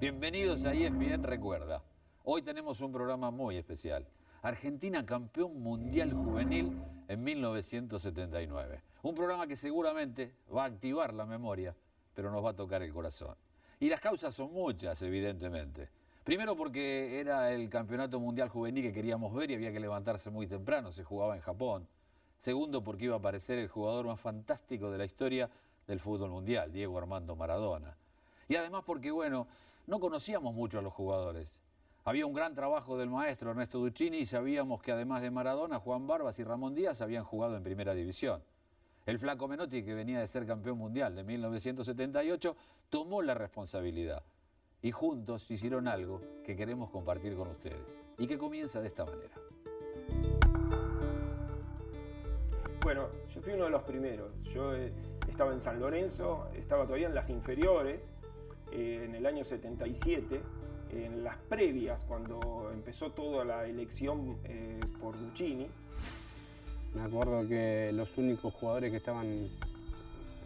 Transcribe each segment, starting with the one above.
Bienvenidos a ESPN Recuerda. Hoy tenemos un programa muy especial. Argentina campeón mundial juvenil en 1979. Un programa que seguramente va a activar la memoria, pero nos va a tocar el corazón. Y las causas son muchas, evidentemente. Primero porque era el campeonato mundial juvenil que queríamos ver y había que levantarse muy temprano, se jugaba en Japón. Segundo porque iba a aparecer el jugador más fantástico de la historia del fútbol mundial, Diego Armando Maradona. Y además porque, bueno, no conocíamos mucho a los jugadores. Había un gran trabajo del maestro Ernesto Duccini y sabíamos que además de Maradona, Juan Barbas y Ramón Díaz habían jugado en primera división. El flaco Menotti, que venía de ser campeón mundial de 1978, tomó la responsabilidad y juntos hicieron algo que queremos compartir con ustedes y que comienza de esta manera. Bueno, yo fui uno de los primeros. Yo eh, estaba en San Lorenzo, estaba todavía en las inferiores, eh, en el año 77, en las previas, cuando empezó toda la elección eh, por Duccini. Me acuerdo que los únicos jugadores que estaban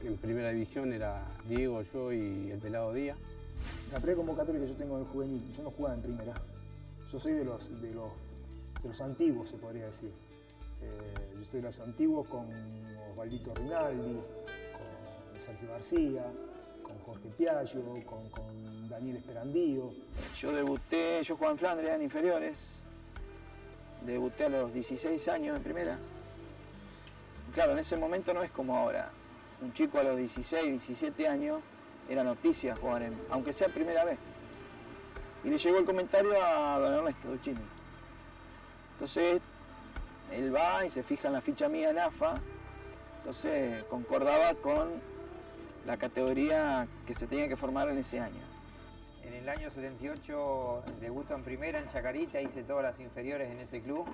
en primera división era Diego, yo y el pelado Díaz. La preconvocatoria que yo tengo en juvenil, yo no jugaba en primera. Yo soy de los, de los, de los antiguos, se podría decir. Eh, yo soy de los antiguos con Osvaldito Rinaldi, con Sergio García, Jorge Piaggio, con, Daniel Esperandío. Yo debuté, yo jugaba en Flandria en inferiores. Debuté a los 16 años en primera. Claro, en ese momento no es como ahora. Un chico a los 16, 17 años era noticia jugar en, aunque sea primera vez. Y le llegó el comentario a don Ernesto Duccini. Entonces, él va y se fija en la ficha mía en AFA. Entonces, concordaba con la categoría que se tenía que formar en ese año. En el año 78 debuto en primera en Chacarita, hice todas las inferiores en ese club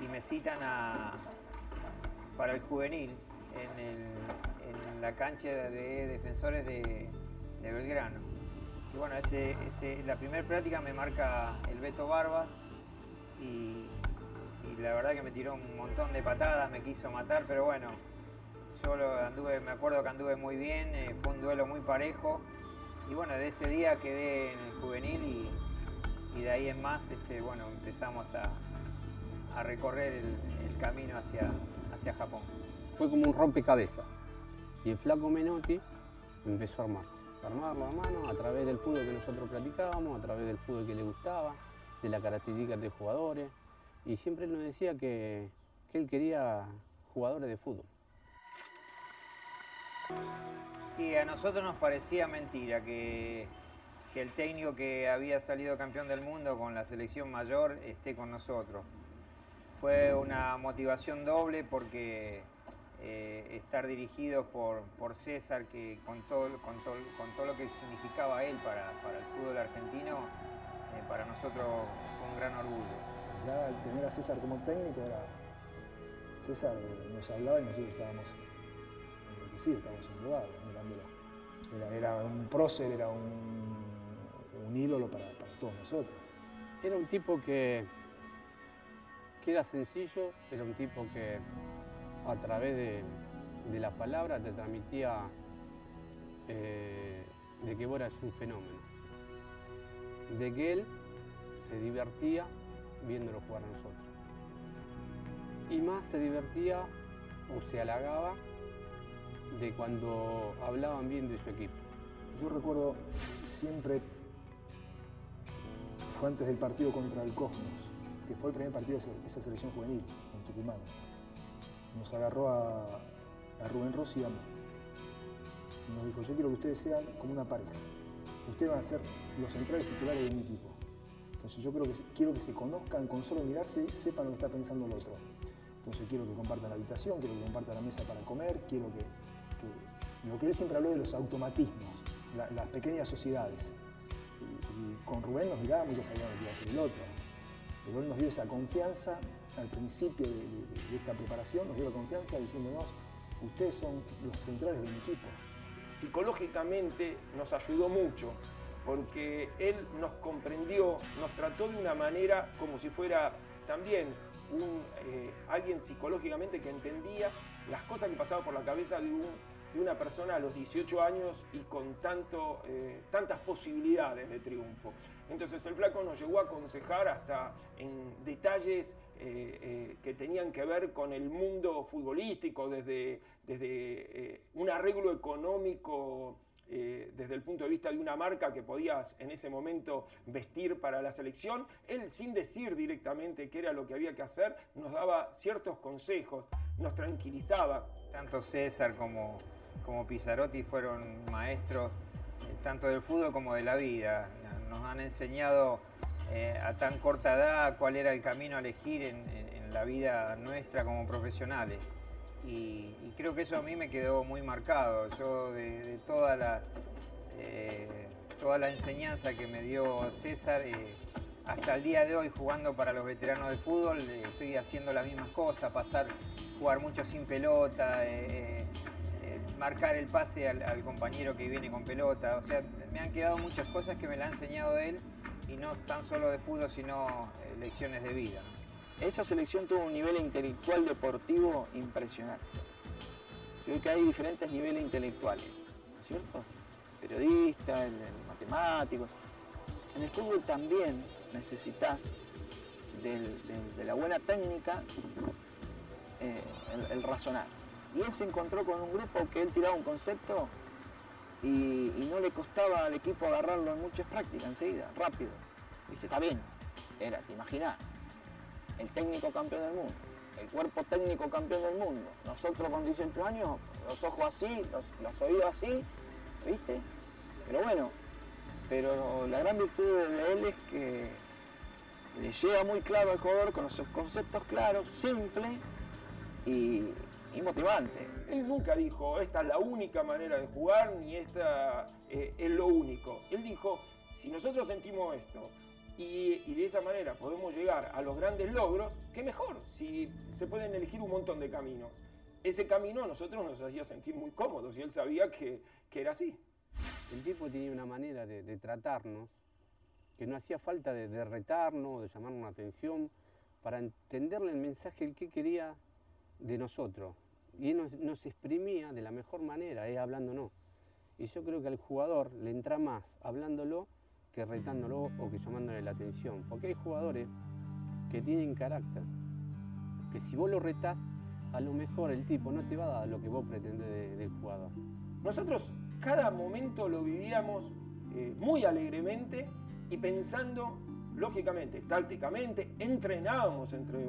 y me citan a, para el juvenil en, la cancha de defensores de, Belgrano. Y bueno, ese, ese- la primera práctica me marca el Beto Barba y la verdad que me tiró un montón de patadas, me quiso matar, pero bueno, yo lo anduve, me acuerdo que anduve muy bien, eh, fue un duelo muy parejo. Y bueno, de ese día quedé en el juvenil y, de ahí en más, este, bueno, empezamos a, recorrer el, camino hacia, hacia Japón. Fue como un rompecabezas. Y el flaco Menotti empezó a armar. A armarlo a mano a través del fútbol que nosotros practicábamos, a través del fútbol que le gustaba, de las características de jugadores. Y siempre él nos decía que, que él quería jugadores de fútbol. Sí, a nosotros nos parecía mentira que, el técnico que había salido campeón del mundo con la selección mayor esté con nosotros. Fue una motivación doble porque eh, estar dirigidos por, César, que con todo, con, todo, con todo lo que significaba él para, el fútbol argentino, eh, para nosotros fue un gran orgullo. Ya al tener a César como técnico, era, César eh, nos hablaba y nosotros estábamos enloquecidos, estábamos embrujados mirándolo. Era, era un prócer, era un, ídolo para, para todos nosotros. Era un tipo que, que era sencillo, era un tipo que a través de, de las palabras te transmitía eh, de que vos eras un fenómeno, de que él se divertía viéndolo jugar a nosotros. Y más se divertía o se halagaba de cuando hablaban bien de su equipo. Yo recuerdo siempre, fue antes del partido contra el Cosmos, que fue el primer partido de esa- selección juvenil en Tucumán. Nos agarró a, a Rubén Rossi y a mí. Nos dijo, yo quiero que ustedes sean como una pareja. Ustedes van a ser los centrales titulares de mi equipo. Entonces yo creo que, quiero que se conozcan con solo mirarse sepan lo que está pensando el otro. Entonces quiero que compartan la habitación, quiero que compartan la mesa para comer, quiero que, lo que él siempre habló de los automatismos, la- las pequeñas sociedades. Y, con Rubén nos mirábamos y ya sabíamos que iba a ser el otro. Él nos dio esa confianza al principio de, esta preparación, nos dio la confianza diciéndonos, ustedes son los centrales de mi equipo. Psicológicamente nos ayudó mucho porque él nos comprendió, nos trató de una manera como si fuera también un, eh, alguien psicológicamente que entendía las cosas que pasaban por la cabeza de un de una persona a los 18 años y con tanto, eh, tantas posibilidades de triunfo. Entonces el flaco nos llegó a aconsejar hasta en detalles eh, eh, que tenían que ver con el mundo futbolístico, desde, desde un arreglo económico desde el punto de vista de una marca que podías en ese momento vestir para la selección, él sin decir directamente qué era lo que había que hacer, nos daba ciertos consejos, nos tranquilizaba. Tanto César como, como Pizzarotti fueron maestros eh, tanto del fútbol como de la vida. Nos han enseñado eh, a tan corta edad cuál era el camino a elegir en, la vida nuestra como profesionales. Y, creo que eso a mí me quedó muy marcado. Yo de, toda, la, eh, toda la enseñanza que me dio César, hasta el día de hoy jugando para los veteranos del fútbol, estoy haciendo las mismas cosas, pasar, jugar mucho sin pelota marcar el pase al, compañero que viene con pelota. O sea, me han quedado muchas cosas que me la ha enseñado él y no tan solo de fútbol, sino eh, lecciones de vida. Esa selección tuvo un nivel intelectual deportivo impresionante. Creo que hay diferentes niveles intelectuales, ¿no es cierto? El periodista. En el fútbol también necesitas de la buena técnica eh, el razonar y él se encontró con un grupo que él tiraba un concepto y, no le costaba al equipo agarrarlo en muchas prácticas enseguida, rápido. Viste, está bien, era, te imaginas, el técnico campeón del mundo, el cuerpo técnico campeón del mundo, nosotros con 18 años, los ojos así, los, oídos así, ¿viste? Pero bueno, pero la gran virtud de él es que le llega muy claro al jugador con esos conceptos claros, simples y, y motivante. Él nunca dijo, esta es la única manera de jugar, ni esta eh, es lo único. Él dijo, si nosotros sentimos esto y, de esa manera podemos llegar a los grandes logros, qué mejor, si se pueden elegir un montón de caminos. Ese camino a nosotros nos hacía sentir muy cómodos y él sabía que, era así. El tipo tenía una manera de, tratarnos que no hacía falta de, de retarnos, de llamarnos la atención, para entenderle el mensaje el que quería de nosotros. Y él nos, exprimía de la mejor manera, es hablándonos. Y yo creo que al jugador le entra más hablándolo que retándolo o que llamándole la atención. Porque hay jugadores que tienen carácter, que si vos lo retás, a lo mejor el tipo no te va a dar lo que vos pretendés del jugador. Nosotros cada momento lo vivíamos eh, muy alegremente y pensando, lógicamente, tácticamente, entrenábamos entre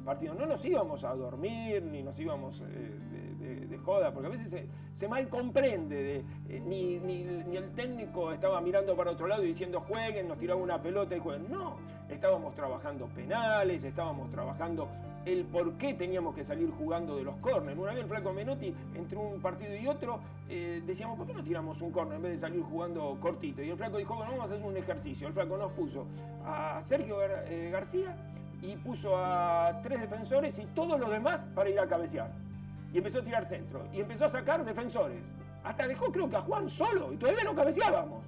partido. No nos íbamos a dormir ni nos íbamos eh, de, joda, porque a veces se, mal comprende. Eh, ni, el técnico estaba mirando para otro lado y diciendo jueguen, nos tiraba una pelota y jueguen. No, estábamos trabajando penales, estábamos trabajando el por qué teníamos que salir jugando de los corners. Una vez el flaco Menotti, entre un partido y otro, eh, decíamos, ¿por qué no tiramos un corner en vez de salir jugando cortito? Y el flaco dijo, bueno, vamos a hacer un ejercicio. El flaco nos puso a Sergio García y puso a tres defensores y todos los demás para ir a cabecear. Y empezó a tirar centro. Y empezó a sacar defensores. Hasta dejó creo que a Juan solo y todavía no cabeceábamos.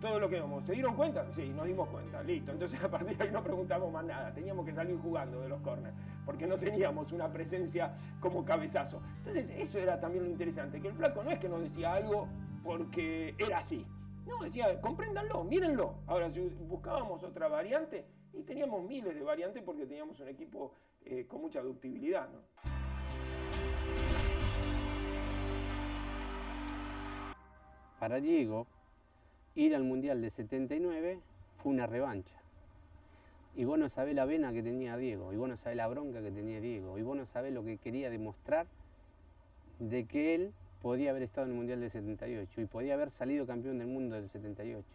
Todo lo que vamos. ¿Se dieron cuenta? Sí, nos dimos cuenta. Listo. Entonces a partir de ahí no preguntamos más nada. Teníamos que salir jugando de los corners. Porque no teníamos una presencia como cabezazo. Entonces eso era también lo interesante. Que el flaco no es que nos decía algo porque era así. No, decía, compréndanlo, mírenlo. Ahora, si buscábamos otra variante, y teníamos miles de variantes porque teníamos un equipo eh, con mucha ductibilidad. Para Diego, ir al Mundial de 79 fue una revancha. Y vos no sabés la vena que tenía Diego, y vos no sabés la bronca que tenía Diego, y vos no sabés lo que quería demostrar de que él podía haber estado en el Mundial del 78 y podía haber salido campeón del mundo del 78.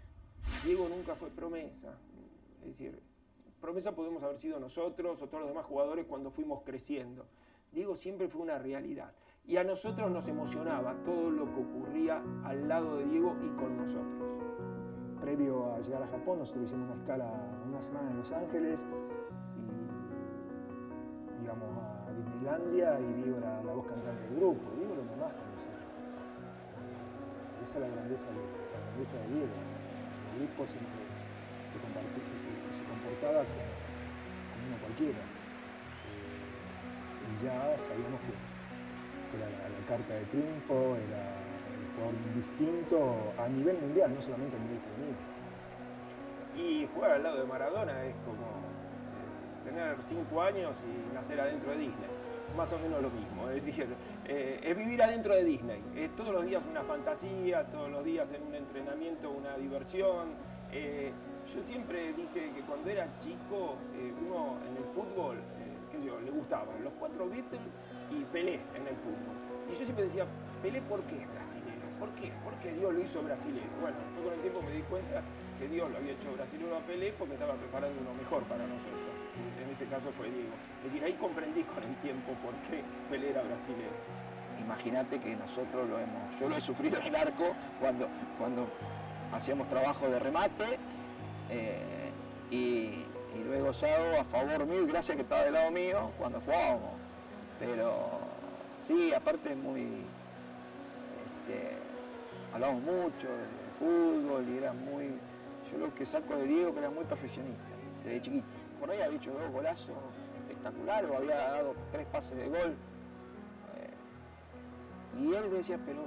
Diego nunca fue promesa, es decir, promesa podemos haber sido nosotros o todos los demás jugadores cuando fuimos creciendo. Diego siempre fue una realidad. Y a nosotros nos emocionaba todo lo que ocurría al lado de Diego y con nosotros. Previo a llegar a Japón, nosotros hicimos una escala una semana en Los Ángeles y íbamos a Disneylandia y Diego era la voz cantante del grupo. Diego era más con nosotros. Esa es la grandeza de, la grandeza de Diego. El grupo siempre se, comportaba como, uno cualquiera. Y ya sabíamos que, era la, carta de triunfo, era el jugador distinto a nivel mundial, no solamente a nivel juvenil. Y jugar al lado de Maradona es como eh, tener cinco años y nacer adentro de Disney. Más o menos lo mismo. Es decir, eh, es vivir adentro de Disney. Es todos los días una fantasía, todos los días en un entrenamiento una diversión. Eh, yo siempre dije que cuando era chico, eh, uno en el fútbol, eh, qué sé yo, le gustaban los cuatro Beatles y Pelé en el fútbol. Y yo siempre decía, Pelé, ¿por qué es brasileño? ¿Por qué? Porque Dios lo hizo brasileño. Bueno, después con el tiempo me di cuenta que Dios lo había hecho brasileño a Pelé porque estaba preparando uno mejor para nosotros. En ese caso fue Diego. Es decir, ahí comprendí con el tiempo por qué Pelé era brasileño. Imagínate que nosotros lo hemos, yo lo he sufrido en el arco cuando, cuando hacíamos trabajo de remate eh, y, y lo a favor mío y gracias que estaba del lado mío cuando jugábamos. Pero sí, aparte muy, este, hablamos mucho de fútbol y era muy, yo lo que saco de Diego que era muy perfeccionista, desde chiquito. Por ahí había hecho dos golazos espectaculares o había dado tres pases de gol. eh, y él decía, pero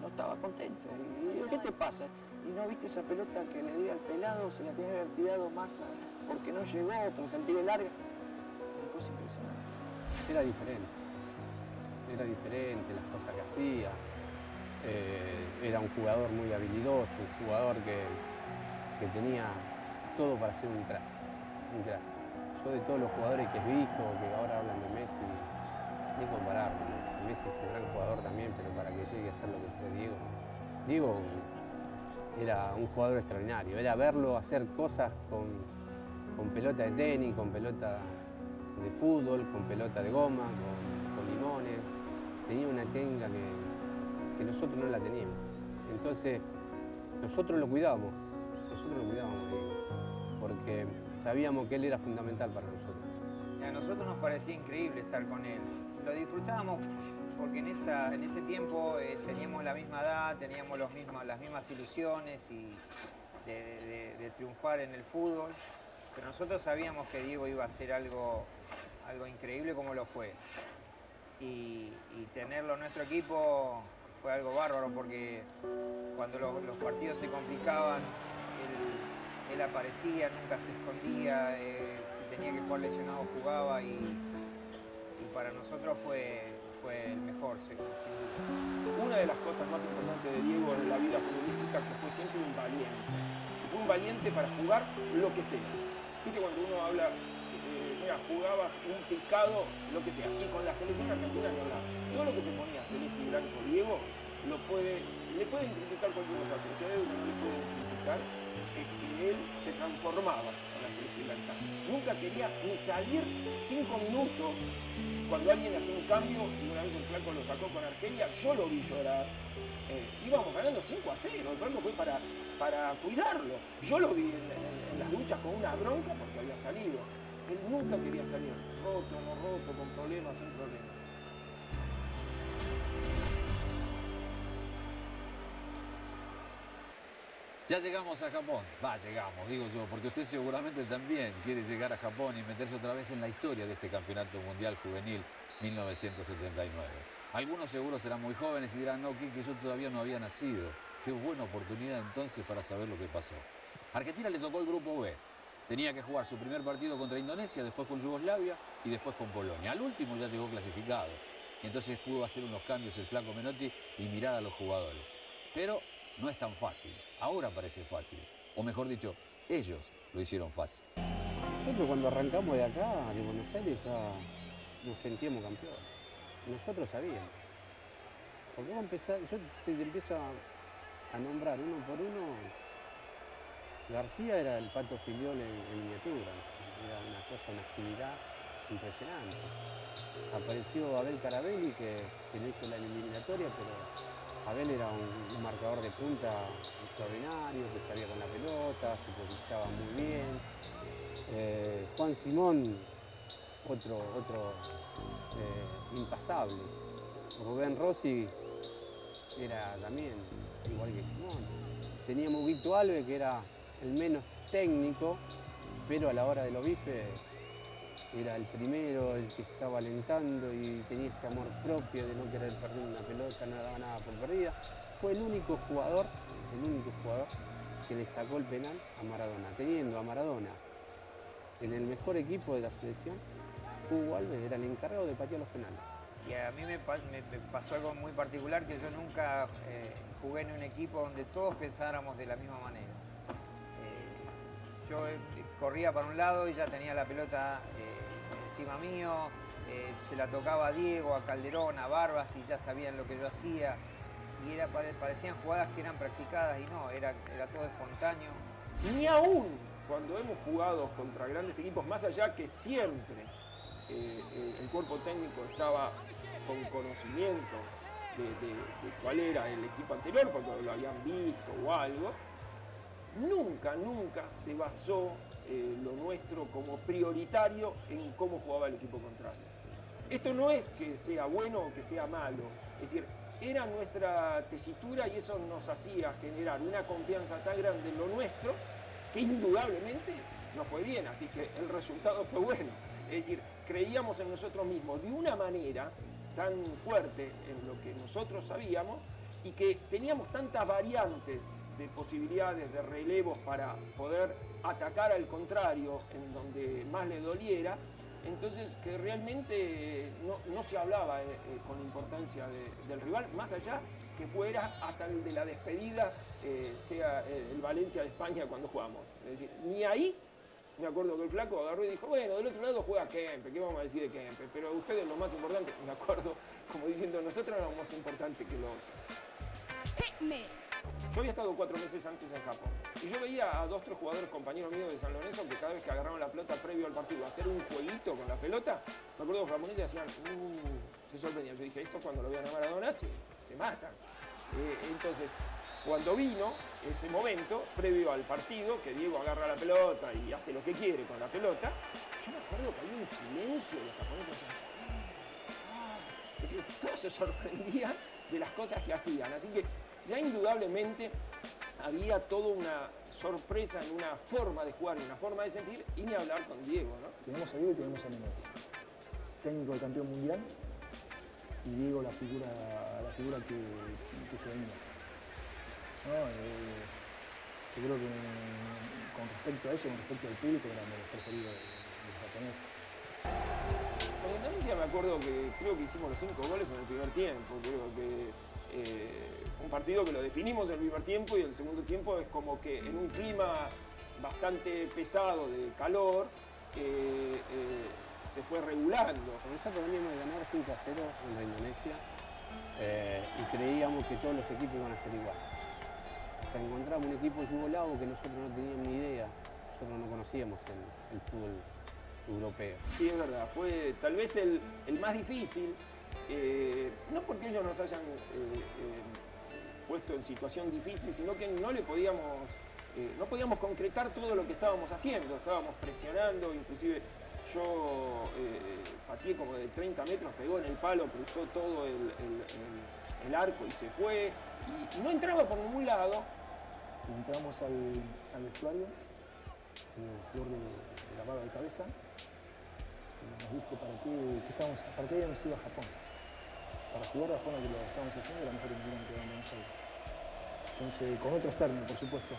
no estaba contento. Y ¿qué te pasa? ¿Y no viste esa pelota que le di al pelado? Se la tenía que haber tirado más a- porque no llegó, porque se la tiré larga. Una cosa impresionante. Era diferente. Era diferente las cosas que hacía. Eh, era un jugador muy habilidoso, un jugador que, que tenía todo para ser un crack. Un crack. Yo de todos los jugadores que he visto, que ahora hablan de Messi, ni comparar con Messi. Messi es un gran jugador también, pero para que llegue a ser lo que fue Diego. Diego era un jugador extraordinario. Era verlo hacer cosas con, con pelota de tenis, con pelota de fútbol, con pelota de goma, con, limones. Tenía una técnica que, nosotros no la teníamos. Entonces, nosotros lo cuidábamos, nosotros lo cuidábamos, porque sabíamos que él era fundamental para nosotros. A nosotros nos parecía increíble estar con él. Lo disfrutábamos en ese tiempo eh, teníamos la misma edad, teníamos los mismos, las mismas ilusiones y de, triunfar en el fútbol. Pero nosotros sabíamos que Diego iba a hacer algo, algo increíble como lo fue. Y, tenerlo en nuestro equipo fue algo bárbaro porque cuando los, partidos se complicaban, él, aparecía, nunca se escondía, eh, si tenía que jugar lesionado jugaba y para nosotros fue, fue el mejor. Una de las cosas más importantes de Diego en la vida futbolística que fue siempre un valiente. Y fue un valiente para jugar lo que sea. Viste cuando uno habla, eh, mira, jugabas un picado, lo que sea. Y con la selección argentina ni hablar. Todo lo que se ponía celeste y blanco Diego, lo puede, le pueden criticar cualquier cosa, pero si hay algo que no le pueden criticar es que él se transformaba Nunca quería ni salir cinco minutos cuando alguien hacía un cambio y una vez el Flaco lo sacó con Argelia, yo lo vi llorar. Eh, íbamos ganando 5 a 0, el Flaco fue para, para cuidarlo. Yo lo vi en, las duchas con una bronca porque había salido. Él nunca quería salir, roto, no roto, con problemas, sin problemas. Ya llegamos a Japón. Va, llegamos, digo yo, porque usted seguramente también quiere llegar a Japón y meterse otra vez en la historia de este Campeonato Mundial Juvenil 1979. Algunos seguro serán muy jóvenes y dirán, no, que yo todavía no había nacido. Qué buena oportunidad entonces para saber lo que pasó. Argentina le tocó el grupo B. Tenía que jugar su primer partido contra Indonesia, después con Yugoslavia y después con Polonia. Al último ya llegó clasificado. Entonces pudo hacer unos cambios el flaco Menotti y mirar a los jugadores. Pero no es tan fácil. Ahora parece fácil. O mejor dicho, ellos lo hicieron fácil. Nosotros cuando arrancamos de acá, de Buenos Aires, ya nos sentíamos campeones. Nosotros sabíamos. Porque vos empezás, yo si te empiezo a, nombrar uno por uno, García era el pato filiol en, miniatura. Era una cosa, una actividad impresionante. Apareció Abel Carabelli, que, que no hizo la eliminatoria, pero Abel era un, marcador de punta extraordinario, que sabía con la pelota, se proyectaba muy bien. Eh, Juan Simón, otro, otro eh, impasable. Rubén Rossi era también igual que Simón. Teníamos Guito Alves, que era el menos técnico, pero a la hora de los bifes era el primero, el que estaba alentando y tenía ese amor propio de no querer perder una pelota, no daba nada por perdida. Fue el único jugador, el único jugador que le sacó el penal a Maradona, teniendo a Maradona en el mejor equipo de la selección, Hugo Alves era el encargado de patear los penales. Y a mí me, pa- me- me pasó algo muy particular que yo nunca eh, jugué en un equipo donde todos pensáramos de la misma manera. Eh, yo eh, corría para un lado y ya tenía la pelota encima mío, eh, se la tocaba a Diego, a Calderón, a Barbas y ya sabían lo que yo hacía. Y era, pare- parecían jugadas que eran practicadas y no, era, era todo espontáneo. Ni aún cuando hemos jugado contra grandes equipos, más allá que siempre eh, eh, el cuerpo técnico estaba con conocimientos de, de- de cuál era el equipo anterior, porque lo habían visto o algo, nunca, nunca se basó eh, lo nuestro como prioritario en cómo jugaba el equipo contrario. Esto no es que sea bueno o que sea malo, es decir, era nuestra tesitura y eso nos hacía generar una confianza tan grande en lo nuestro que indudablemente no fue bien, así que el resultado fue bueno. Es decir, creíamos en nosotros mismos de una manera tan fuerte en lo que nosotros sabíamos y que teníamos tantas variantes de posibilidades de relevos para poder atacar al contrario en donde más le doliera, entonces que realmente no, no se hablaba eh, eh, con importancia de- del rival, más allá que fuera hasta el de la despedida, eh, sea eh, el Valencia de España cuando jugamos. Es decir, ni ahí me acuerdo que el flaco agarró y dijo, bueno, del otro lado juega Kempe, ¿qué vamos a decir de Kempe? Pero ustedes lo más importante, me acuerdo, como diciendo, nosotros éramos más importante que lo yo había estado cuatro meses antes en Japón y yo veía a dos, tres jugadores compañeros míos de San Lorenzo que cada vez que agarraron la pelota previo al partido hacer un jueguito con la pelota, me acuerdo que japoneses hacían, "Uh", se sorprendían. Yo dije, esto cuando lo vean a Maradona se, se matan. Eh, entonces, cuando vino ese momento, previo al partido, que Diego agarra la pelota y hace lo que quiere con la pelota, yo me acuerdo que había un silencio, los japoneses hacían, "Ah". es decir, todos se sorprendían de las cosas que hacían. Así que ya indudablemente había toda una sorpresa en una forma de jugar, en una forma de sentir, y ni hablar con Diego, ¿no? Tenemos a Diego y tenemos a Menotti. Técnico del campeón mundial y Diego la figura, la figura que, que se venía. ¿No? Eh, yo creo que con respecto a eso, con respecto al público, eran de los preferidos de- del japonés. Con Indonesia me acuerdo que creo que hicimos los cinco goles en el primer tiempo. Creo que eh, fue un partido que lo definimos en el primer tiempo y el segundo tiempo es como que en un clima bastante pesado de calor eh, eh, se fue regulando. Nosotros veníamos de ganar 5 a 0 en la Indonesia y creíamos que todos los equipos iban a ser igual. Hasta encontramos un equipo yugoslavo que nosotros no teníamos ni idea, nosotros no conocíamos el, el fútbol europeo. Sí, es verdad, fue tal vez el, el más difícil, eh, no porque ellos nos hayan eh, eh, puesto en situación difícil, sino que no le podíamos, no podíamos concretar todo lo que estábamos haciendo, estábamos presionando, inclusive yo pateé como de 30 metros, pegó en el palo, cruzó todo el, el- el- el arco y se fue, y, no entraba por ningún lado, entramos al, al vestuario, eh, Flor de, la barba de cabeza, y nos dijo para qué, para qué habíamos ido a Japón. Para jugar de la forma que lo estábamos haciendo era mejor que en Aires. Entonces, con otros términos, por supuesto.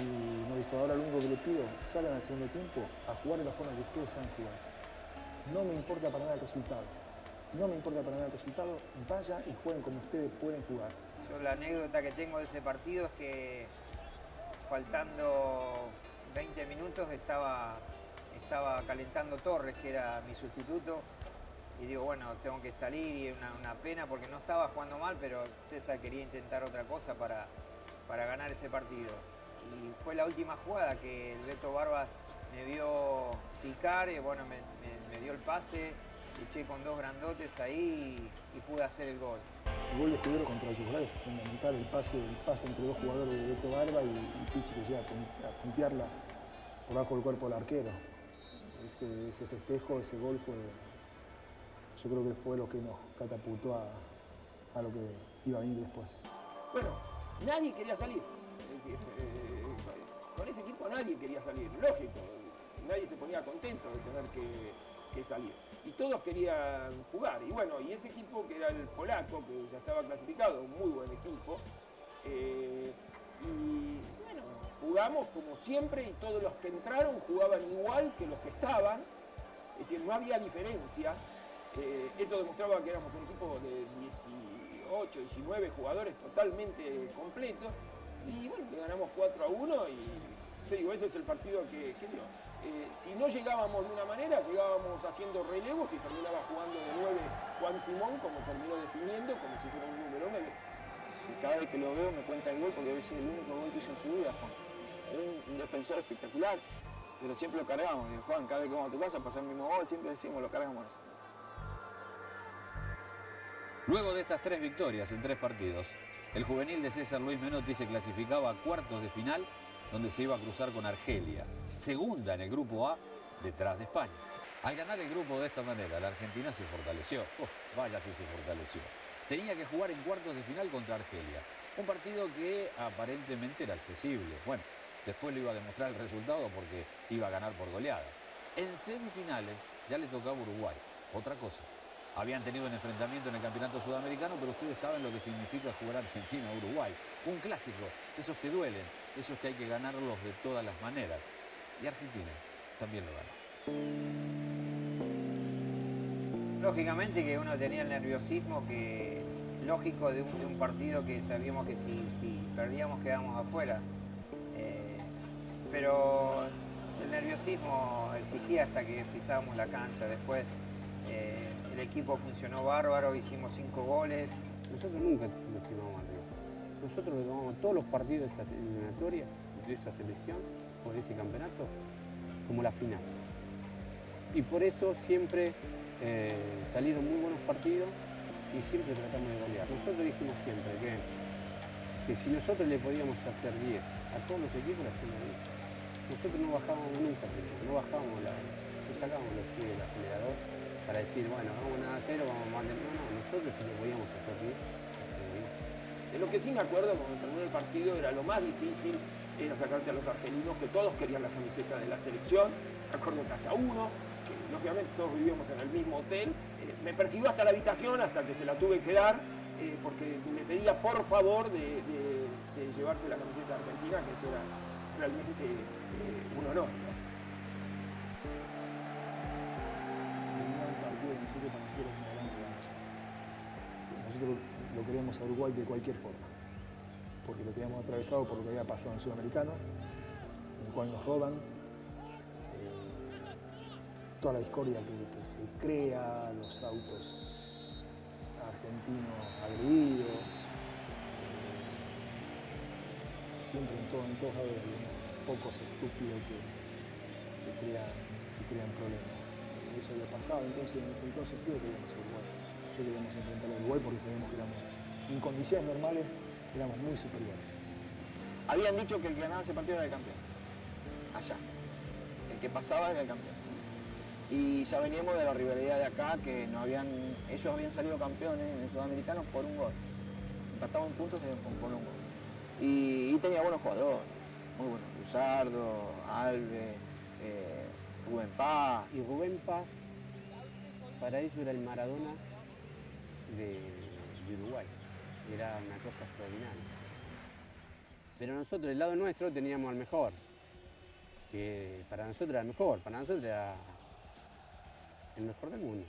Y nos dijo, ahora lo único que le pido, salgan al segundo tiempo a jugar de la forma que ustedes saben jugar. No me importa para nada el resultado. No me importa para nada el resultado. Vayan y jueguen como ustedes pueden jugar. Yo la anécdota que tengo de ese partido es que faltando 20 minutos estaba, estaba calentando Torres, que era mi sustituto, y digo, bueno, tengo que salir y es una, pena porque no estaba jugando mal, pero César quería intentar otra cosa para, para ganar ese partido. Y fue la última jugada que el Beto Barbas me vio picar y bueno, me, dio el pase, luché con dos grandotes ahí y, pude hacer el gol. El gol de Escudero contra Yugoslavia fue fundamental, el pase, el pase entre dos jugadores de Beto Barba y, y Pichi que llega a pun- a puntearla por bajo el cuerpo del arquero. Ese festejo, ese gol fue, yo creo que fue lo que nos catapultó a, lo que iba a venir después. Bueno, nadie quería salir. Eh, con ese equipo nadie quería salir, lógico. nadie se ponía contento de tener que, que salir. Y todos querían jugar. Y bueno, y ese equipo que era el polaco, que ya estaba clasificado, un muy buen equipo, eh, y bueno, jugamos como siempre y todos los que entraron jugaban igual que los que estaban, es decir, no había diferencia. Eh, eso demostraba que éramos un equipo de 18, 19 jugadores totalmente completos. Y bueno, ganamos 4 a 1 y te digo, ese es el partido que, eh, si no llegábamos de una manera, llegábamos haciendo relevos y terminaba jugando de 9 Juan Simón, como terminó definiendo, como si fuera un número 9 cada vez que lo veo me cuenta el gol porque debe ser el único gol que hizo en su vida, Juan. Era un, defensor espectacular, pero siempre lo cargamos. Y Juan, cada vez que vamos a tu casa pasa el mismo gol, siempre decimos lo cargamos. Luego de estas tres victorias en tres partidos, el juvenil de César Luis Menotti se clasificaba a cuartos de final, donde se iba a cruzar con Argelia, segunda en el grupo A, detrás de España. Al ganar el grupo de esta manera, la Argentina se fortaleció. vaya si se fortaleció tenía que jugar en cuartos de final contra Argelia. Un partido que aparentemente era accesible. Bueno, después lo iba a demostrar el resultado porque iba a ganar por goleada. En semifinales ya le tocaba Uruguay. Otra cosa. Habían tenido un enfrentamiento en el campeonato sudamericano, pero ustedes saben lo que significa jugar Argentina-Uruguay. Un clásico, esos que duelen, esos que hay que ganarlos de todas las maneras. Y Argentina también lo ganó. Lógicamente que uno tenía el nerviosismo que lógico de un, partido que sabíamos que si, perdíamos quedábamos afuera. Eh, pero el nerviosismo existía hasta que pisábamos la cancha. Después eh, el equipo funcionó bárbaro, hicimos cinco goles. Nosotros nunca nos estimamos arriba. Nosotros lo tomamos todos los partidos de esa eliminatoria, de esa selección o de ese campeonato, como la final. Y por eso siempre eh, salieron muy buenos partidos y siempre tratamos de golear. Nosotros dijimos siempre que, que si nosotros le podíamos hacer 10 a todos los equipos, le hacíamos 10. Nosotros no bajábamos nunca, no bajábamos, la, no sacábamos los pies del acelerador para decir, bueno, vamos a cero, vamos a. No, no, nosotros si le podíamos hacer 10, De lo que sí me acuerdo cuando terminó el partido era lo más difícil era sacarte a los argelinos que todos querían la camiseta de la selección. Me acuerdo que hasta uno lógicamente todos vivíamos en el mismo hotel, eh, me persiguió hasta la habitación hasta que se la tuve que dar, eh, porque me pedía por favor de, llevarse la camiseta argentina, que eso era realmente eh, un honor. Nosotros lo queremos a Uruguay de cualquier forma, porque lo teníamos atravesado por lo que había pasado en Sudamericano, en el cual nos roban, toda la discordia que, se crea, los autos argentinos agredidos, eh, siempre en, todo, en todos lados hay pocos estúpidos que crean problemas. Eso le pasaba entonces, en ese entonces fue queríamos a Uruguay. Yo queríamos enfrentar a Uruguay porque sabíamos que éramos, en condiciones normales, éramos muy superiores. Habían dicho que el que ganaba ese partido era el campeón. Allá. El que pasaba era el campeón. Y ya veníamos de la rivalidad de acá, que no habían, ellos habían salido campeones en el sudamericano por un gol. Empataban puntos por un gol. Y, tenía buenos jugadores, muy buenos. Luzardo, Alves, eh, Rubén Paz. Y Rubén Paz, para ellos era el Maradona de, Uruguay. Era una cosa extraordinaria. Pero nosotros, del lado nuestro, teníamos al mejor. Que para nosotros era el mejor, para nosotros era el mejor del mundo.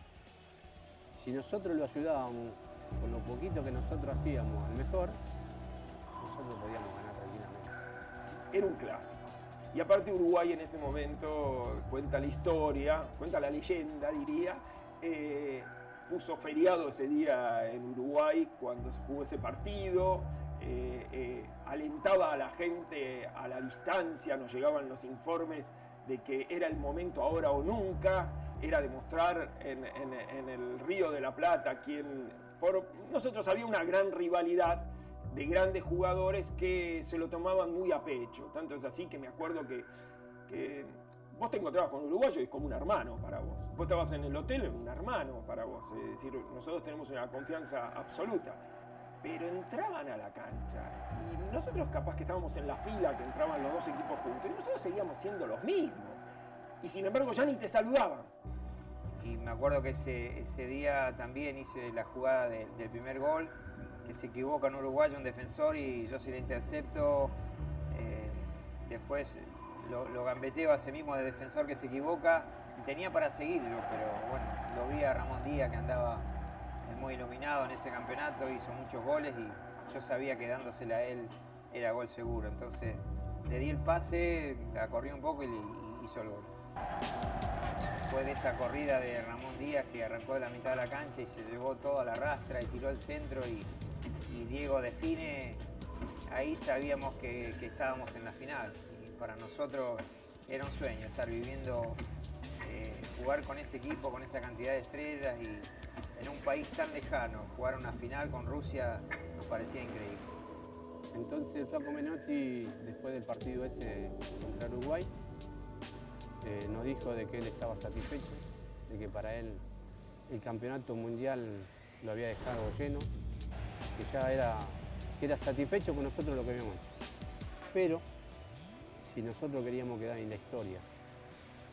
Si nosotros lo ayudábamos con lo poquito que nosotros hacíamos al mejor, nosotros podíamos ganar tranquilamente. Era un clásico. Y aparte Uruguay en ese momento cuenta la historia, cuenta la leyenda, diría, eh, puso feriado ese día en Uruguay cuando se jugó ese partido, eh, eh, alentaba a la gente a la distancia, nos llegaban los informes de que era el momento ahora o nunca, era demostrar en, en, el Río de la Plata quien... Por, nosotros había una gran rivalidad de grandes jugadores que se lo tomaban muy a pecho. Tanto es así que me acuerdo que, vos te encontrabas con un uruguayo y es como un hermano para vos. Vos estabas en el hotel, un hermano para vos. Es decir, nosotros tenemos una confianza absoluta. Pero entraban a la cancha y nosotros capaz que estábamos en la fila, que entraban los dos equipos juntos, y nosotros seguíamos siendo los mismos. y sin embargo ya ni te saludaban. Y me acuerdo que ese, día también hice la jugada de- del primer gol, que se equivoca en Uruguay un defensor y yo sí le intercepto. eh, después lo, gambeteo a ese mismo de defensor que se equivoca y tenía para seguirlo, pero bueno, lo vi a Ramón Díaz que andaba eh, muy iluminado en ese campeonato, hizo muchos goles y yo sabía que dándosela a él era gol seguro. Entonces le di el pase, la corrí un poco y, hizo el gol. Después de esa corrida de Ramón Díaz que arrancó de la mitad de la cancha y se llevó toda la rastra y tiró al centro y, y Diego define, ahí sabíamos que, estábamos en la final. Y para nosotros era un sueño estar viviendo, eh, jugar con ese equipo, con esa cantidad de estrellas y en un país tan lejano, jugar una final con Rusia nos parecía increíble. Entonces el Flaco Menotti, después del partido ese contra Uruguay, eh, nos dijo de que él estaba satisfecho, de que para él el campeonato mundial lo había dejado lleno, que ya era, que era satisfecho con nosotros lo que habíamos hecho. Pero si nosotros queríamos quedar en la historia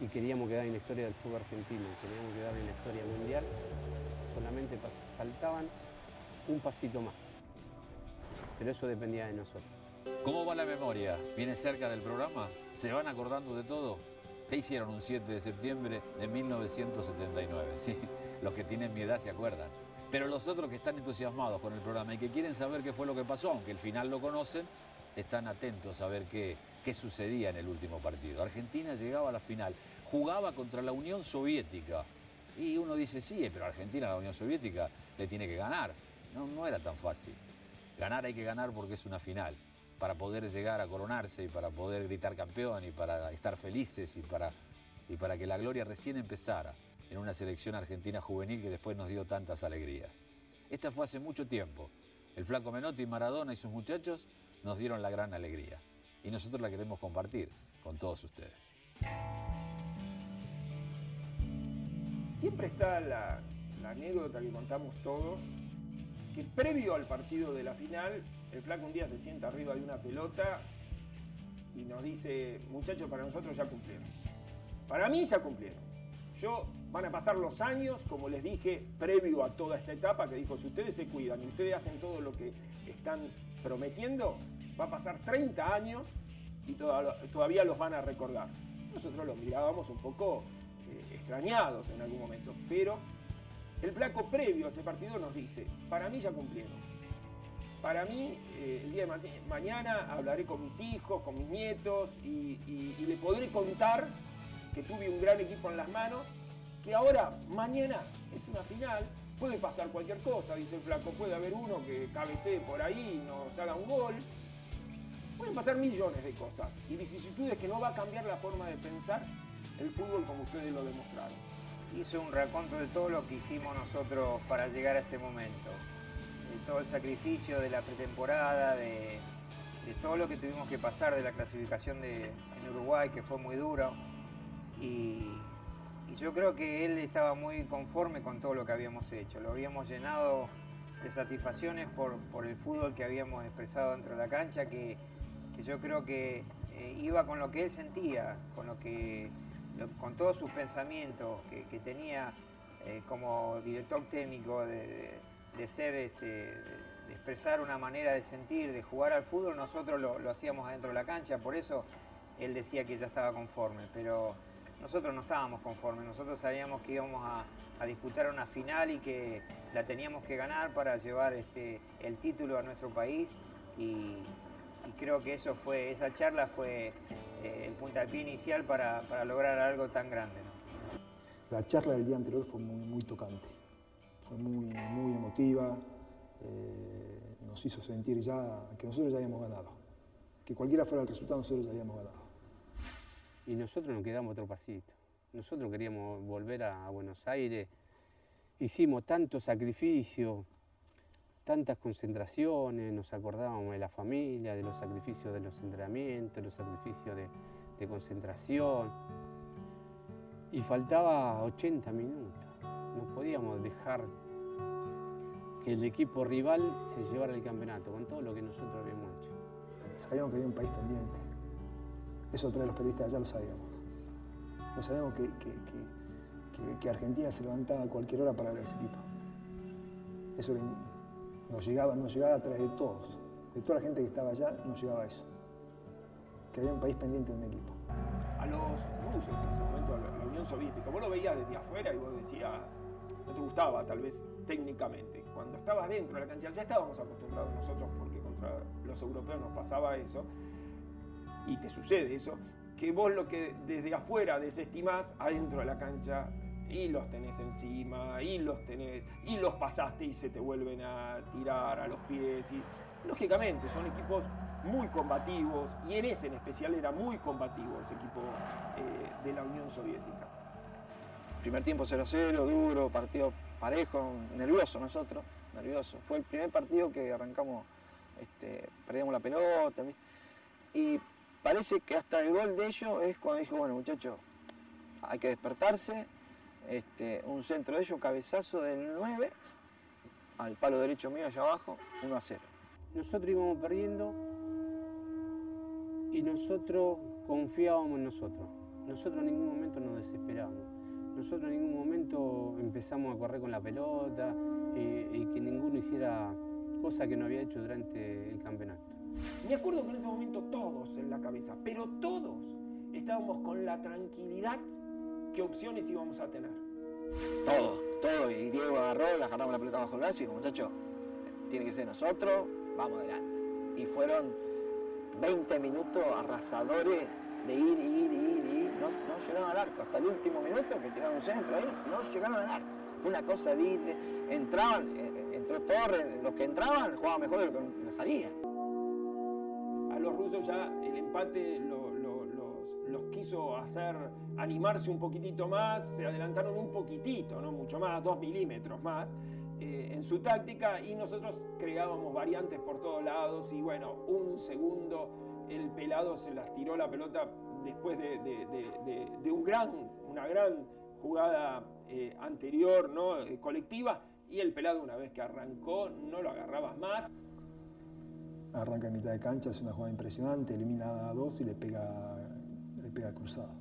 y queríamos quedar en la historia del fútbol argentino, queríamos quedar en la historia mundial, solamente faltaban un pasito más. Pero eso dependía de nosotros. ¿Cómo va la memoria? ¿Viene cerca del programa? ¿Se van acordando de todo? ¿Qué hicieron un 7 de septiembre de 1979? Sí, los que tienen mi edad se acuerdan. Pero los otros que están entusiasmados con el programa y que quieren saber qué fue lo que pasó, aunque el final lo conocen, están atentos a ver qué, qué sucedía en el último partido. Argentina llegaba a la final, jugaba contra la Unión Soviética. Y uno dice, sí, pero Argentina a la Unión Soviética le tiene que ganar. No, no era tan fácil. Ganar hay que ganar porque es una final, para poder llegar a coronarse y para poder gritar campeón y para estar felices y para, y para que la gloria recién empezara en una selección argentina juvenil que después nos dio tantas alegrías. Esta fue hace mucho tiempo. El flaco Menotti, Maradona y sus muchachos nos dieron la gran alegría. Y nosotros la queremos compartir con todos ustedes. Siempre está la, la anécdota que contamos todos, que previo al partido de la final, el flaco un día se sienta arriba de una pelota y nos dice, muchachos, para nosotros ya cumplieron. Para mí ya cumplieron. Yo van a pasar los años, como les dije, previo a toda esta etapa, que dijo, si ustedes se cuidan y ustedes hacen todo lo que están prometiendo, va a pasar 30 años y toda- todavía los van a recordar. Nosotros los mirábamos un poco eh, extrañados en algún momento, pero el flaco previo a ese partido nos dice, para mí ya cumplieron. Para mí, eh, el día de ma- mañana hablaré con mis hijos, con mis nietos y- y le podré contar que tuve un gran equipo en las manos, que ahora, mañana, es una final, puede pasar cualquier cosa, dice el flaco, puede haber uno que cabecee por ahí y nos haga un gol. Pueden pasar millones de cosas y vicisitudes que no va a cambiar la forma de pensar el fútbol como ustedes lo demostraron. hizo un raconto de todo lo que hicimos nosotros para llegar a ese momento. De todo el sacrificio de la pretemporada, de, de todo lo que tuvimos que pasar de la clasificación de, en Uruguay, que fue muy duro. Y, y yo creo que él estaba muy conforme con todo lo que habíamos hecho. Lo habíamos llenado de satisfacciones por, por el fútbol que habíamos expresado dentro de la cancha, que, que yo creo que eh, iba con lo que él sentía, con lo que con todos sus pensamientos que, que tenía eh, como director técnico de, de- ser, este, de expresar una manera de sentir, de jugar al fútbol, nosotros lo, lo hacíamos adentro de la cancha, por eso él decía que ya estaba conforme, pero nosotros no estábamos conformes, nosotros sabíamos que íbamos a, disputar una final y que la teníamos que ganar para llevar este, el título a nuestro país y, creo que eso fue, esa charla fue eh, el puntapié inicial para, lograr algo tan grande. La charla del día anterior fue muy, tocante, fue muy, muy emotiva, eh, nos hizo sentir ya que nosotros ya habíamos ganado, que cualquiera fuera el resultado nosotros ya habíamos ganado. Y nosotros nos quedamos otro pasito. Nosotros queríamos volver a Buenos Aires. Hicimos tanto sacrificio, tantas concentraciones, nos acordábamos de la familia, de los sacrificios de los entrenamientos, los sacrificios de, de concentración. Y faltaba 80 minutos. No podíamos dejar que el equipo rival se llevara el campeonato con todo lo que nosotros habíamos hecho. Sabíamos que había un país pendiente. Eso trae los periodistas, ya lo sabíamos. No sabemos que, que, que, Argentina se levantaba a cualquier hora para ese equipo. Eso nos llegaba, nos llegaba a través de todos. De toda la gente que estaba allá, nos llegaba eso. Que había un país pendiente de un equipo. A los rusos en ese momento, a la Unión Soviética, vos lo veías desde afuera y vos decías, no te gustaba tal vez técnicamente. Cuando estabas dentro de la cancha, ya estábamos acostumbrados nosotros porque contra los europeos nos pasaba eso, y te sucede eso, que vos lo que desde afuera desestimás, adentro de la cancha y los tenés encima, y los tenés, y los pasaste y se te vuelven a tirar a los pies. Y, lógicamente, son equipos muy combativos, y en ese en especial era muy combativo ese equipo eh, de la Unión Soviética. Primer tiempo 0-0, duro, partido parejo, nervioso nosotros, nervioso. Fue el primer partido que arrancamos, este, perdíamos la pelota, y parece que hasta el gol de ellos es cuando dijo, bueno muchachos, hay que despertarse, este, un centro de ellos, cabezazo del 9 al palo derecho mío allá abajo, 1 a 0. Nosotros íbamos perdiendo y nosotros confiábamos en nosotros. Nosotros en ningún momento nos desesperamos. Nosotros en ningún momento empezamos a correr con la pelota y, que ninguno hiciera cosa que no había hecho durante el campeonato. Me acuerdo que en ese momento todos en la cabeza, pero todos estábamos con la tranquilidad qué opciones íbamos a tener. Todo, todo. Y Diego agarró, le agarramos la pelota bajo el brazo y dijo, muchachos, tiene que ser nosotros, vamos adelante. Y fueron 20 minutos arrasadores de ir, ir, ir, ir. No, no llegaron al arco. Hasta el último minuto que tiraron un centro ahí, no llegaron al arco. Una cosa de ir, entraban, eh, eh, entró Torres, los que entraban jugaban mejor de lo que salían. Los rusos ya el empate lo, los quiso hacer animarse un poquitito más, se adelantaron un poquitito, no mucho más, dos milímetros más eh, en su táctica y nosotros creábamos variantes por todos lados y bueno, un segundo el pelado se las tiró la pelota después de, un gran, una gran jugada eh, anterior, ¿no? Eh, colectiva, y el pelado una vez que arrancó no lo agarrabas más. Arranca en mitad de cancha, es una jugada impresionante, elimina a dos y le pega pega cruzado.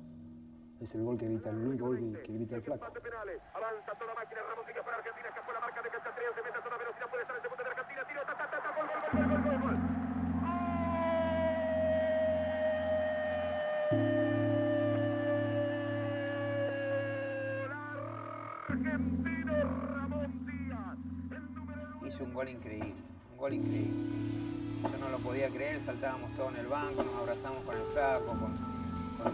Es el gol que grita, el único gol que, que grita el flaco. Avanza toda máquina, Ramos sigue para Argentina, escapó la marca de cancha 3, se mete a toda velocidad, puede estar el segundo de Argentina, tiro, ta, ta, ta, ta, gol, gol, gol, gol, gol, gol. Hizo un gol increíble, un gol increíble. Yo no lo podía creer, saltábamos todos en el banco, nos abrazamos con el flaco, con,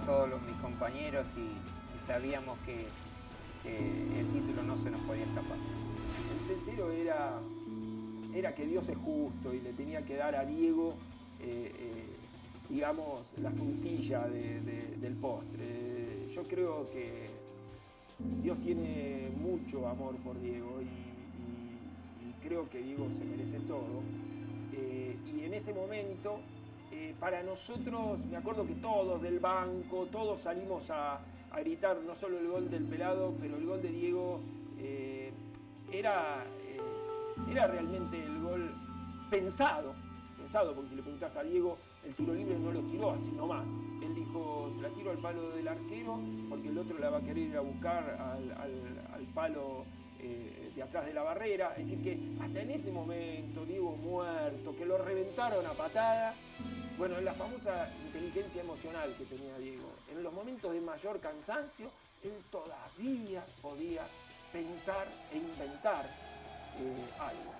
todos mis compañeros y, sabíamos que, el título no se nos podía escapar. El tercero era, era que Dios es justo y le tenía que dar a Diego, eh, eh, digamos, la frutilla del postre. Yo creo que Dios tiene mucho amor por Diego y, creo que Diego se merece todo. Eh, y en ese momento eh, para nosotros, me acuerdo que todos del banco, todos salimos a, gritar no solo el gol del pelado, pero el gol de Diego eh, era, era realmente el gol pensado, pensado, porque si le preguntas a Diego, el tiro libre no lo tiró así nomás. Él dijo, se la tiro al palo del arquero, porque el otro la va a querer ir a buscar al, palo de atrás de la barrera. Es decir, que hasta en ese momento, Diego muerto, que lo reventaron a patada, bueno, la famosa inteligencia emocional que tenía Diego. En los momentos de mayor cansancio, él todavía podía pensar e inventar eh, algo.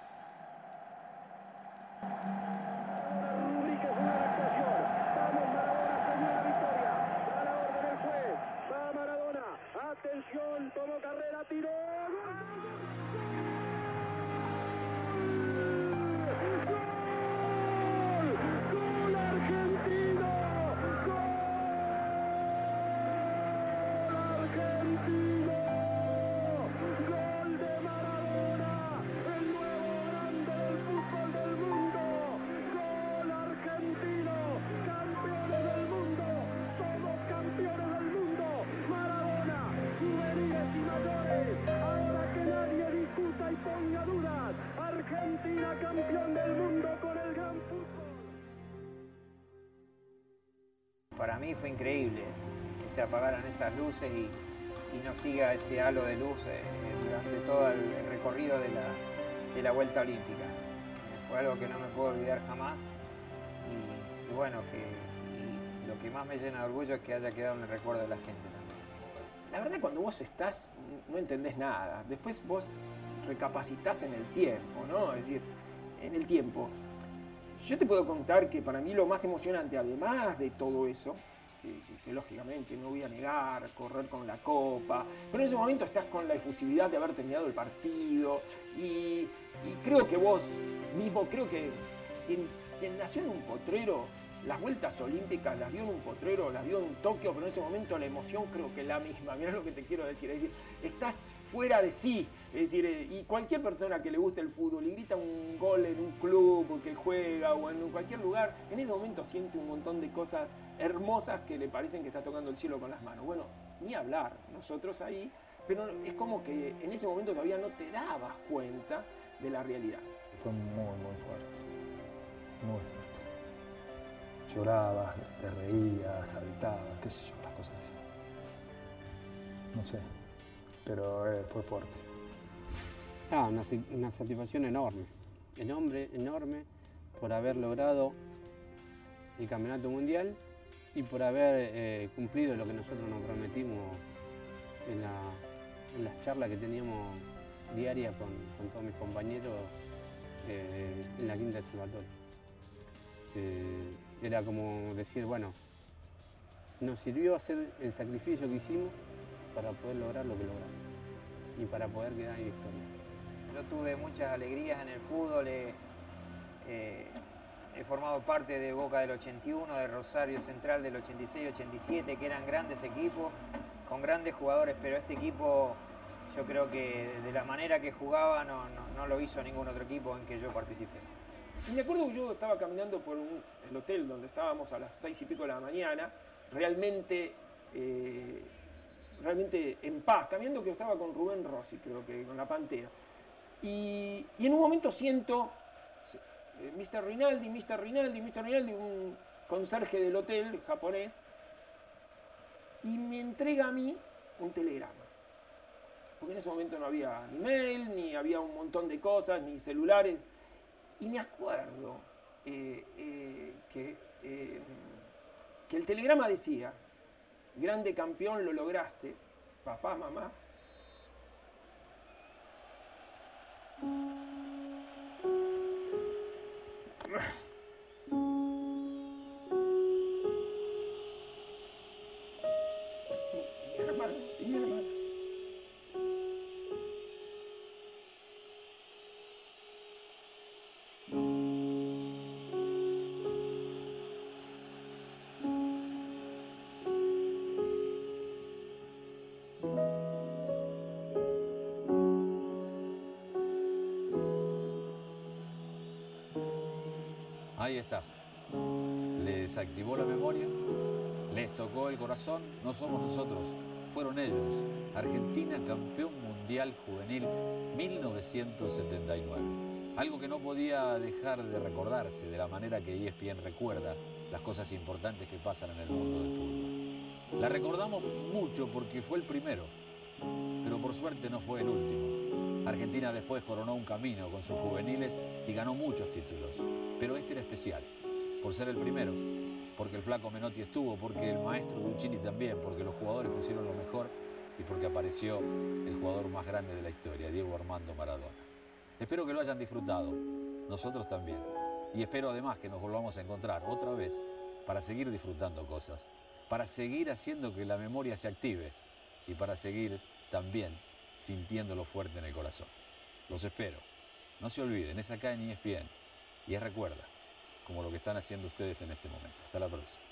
Fue increíble, que se apagaran esas luces y, y no siga ese halo de luz eh, durante todo el recorrido de la, de la Vuelta Olímpica. Fue algo que no me puedo olvidar jamás y, bueno, que lo que más me llena de orgullo es que haya quedado en el recuerdo de la gente. La verdad cuando vos estás no entendés nada. Después vos recapacitas en el tiempo, ¿no? Es decir, en el tiempo. Yo te puedo contar que para mí lo más emocionante, además de todo eso, que, lógicamente no voy a negar, correr con la copa, pero en ese momento estás con la efusividad de haber terminado el partido y, creo que vos mismo, creo que quien, quien nació en un potrero, las vueltas olímpicas las vio en un potrero, las vio en Tokio, pero en ese momento la emoción creo que es la misma. Mirá lo que te quiero decir. Es decir, estás fuera de sí. Es decir, eh, y cualquier persona que le guste el fútbol y grita un gol en un club que juega o en cualquier lugar, en ese momento siente un montón de cosas hermosas que le parecen que está tocando el cielo con las manos. Bueno, ni hablar, nosotros ahí, pero es como que en ese momento todavía no te dabas cuenta de la realidad. Fue muy, muy fuerte. Muy fuerte. Llorabas, te reías, saltabas, qué sé yo, las cosas así. No sé, pero eh, fue fuerte. Ah, una, satisfacción enorme, enorme, enorme por haber logrado el campeonato mundial y por haber eh, cumplido lo que nosotros nos prometimos en, la- en las charlas que teníamos diarias con, con todos mis compañeros eh, en la Quinta de Salvatore. Eh, era como decir, bueno, nos sirvió hacer el sacrificio que hicimos para poder lograr lo que logramos y para poder quedar en la historia. Yo tuve muchas alegrías en el fútbol. He, eh, he formado parte de Boca del 81, de Rosario Central del 86-87, que eran grandes equipos, con grandes jugadores, pero este equipo yo creo que de la manera que jugaba no, no- no lo hizo ningún otro equipo en que yo participé. Y me acuerdo que yo estaba caminando por un- el hotel donde estábamos a las seis y pico de la mañana, realmente, eh, realmente en paz, caminando que estaba con Rubén Rossi, creo que con la Pantera. Y, en un momento siento eh, Mr. Rinaldi, Mr. Rinaldi, Mr. Rinaldi, un conserje del hotel japonés, y me entrega a mí un telegrama. Porque en ese momento no había ni mail, ni había un montón de cosas, ni celulares. Y me acuerdo eh, eh, que, que el telegrama decía, grande campeón, lo lograste, papá, mamá. Ahí está. Les activó la memoria, les tocó el corazón. No somos nosotros, fueron ellos. Argentina campeón mundial juvenil 1979. Algo que no podía dejar de recordarse de la manera que ESPN recuerda las cosas importantes que pasan en el mundo del fútbol. La recordamos mucho porque fue el primero, pero por suerte no fue el último. Argentina después coronó un camino con sus juveniles y ganó muchos títulos, pero este era especial, por ser el primero, porque el flaco Menotti estuvo, porque el maestro Guccini también, porque los jugadores pusieron lo mejor y porque apareció el jugador más grande de la historia, Diego Armando Maradona. Espero que lo hayan disfrutado, nosotros también, y espero además que nos volvamos a encontrar otra vez para seguir disfrutando cosas, para seguir haciendo que la memoria se active y para seguir también sintiéndolo fuerte en el corazón. Los espero. No se olviden, es acá en ESPN y recuerda, como lo que están haciendo ustedes en este momento. Hasta la próxima.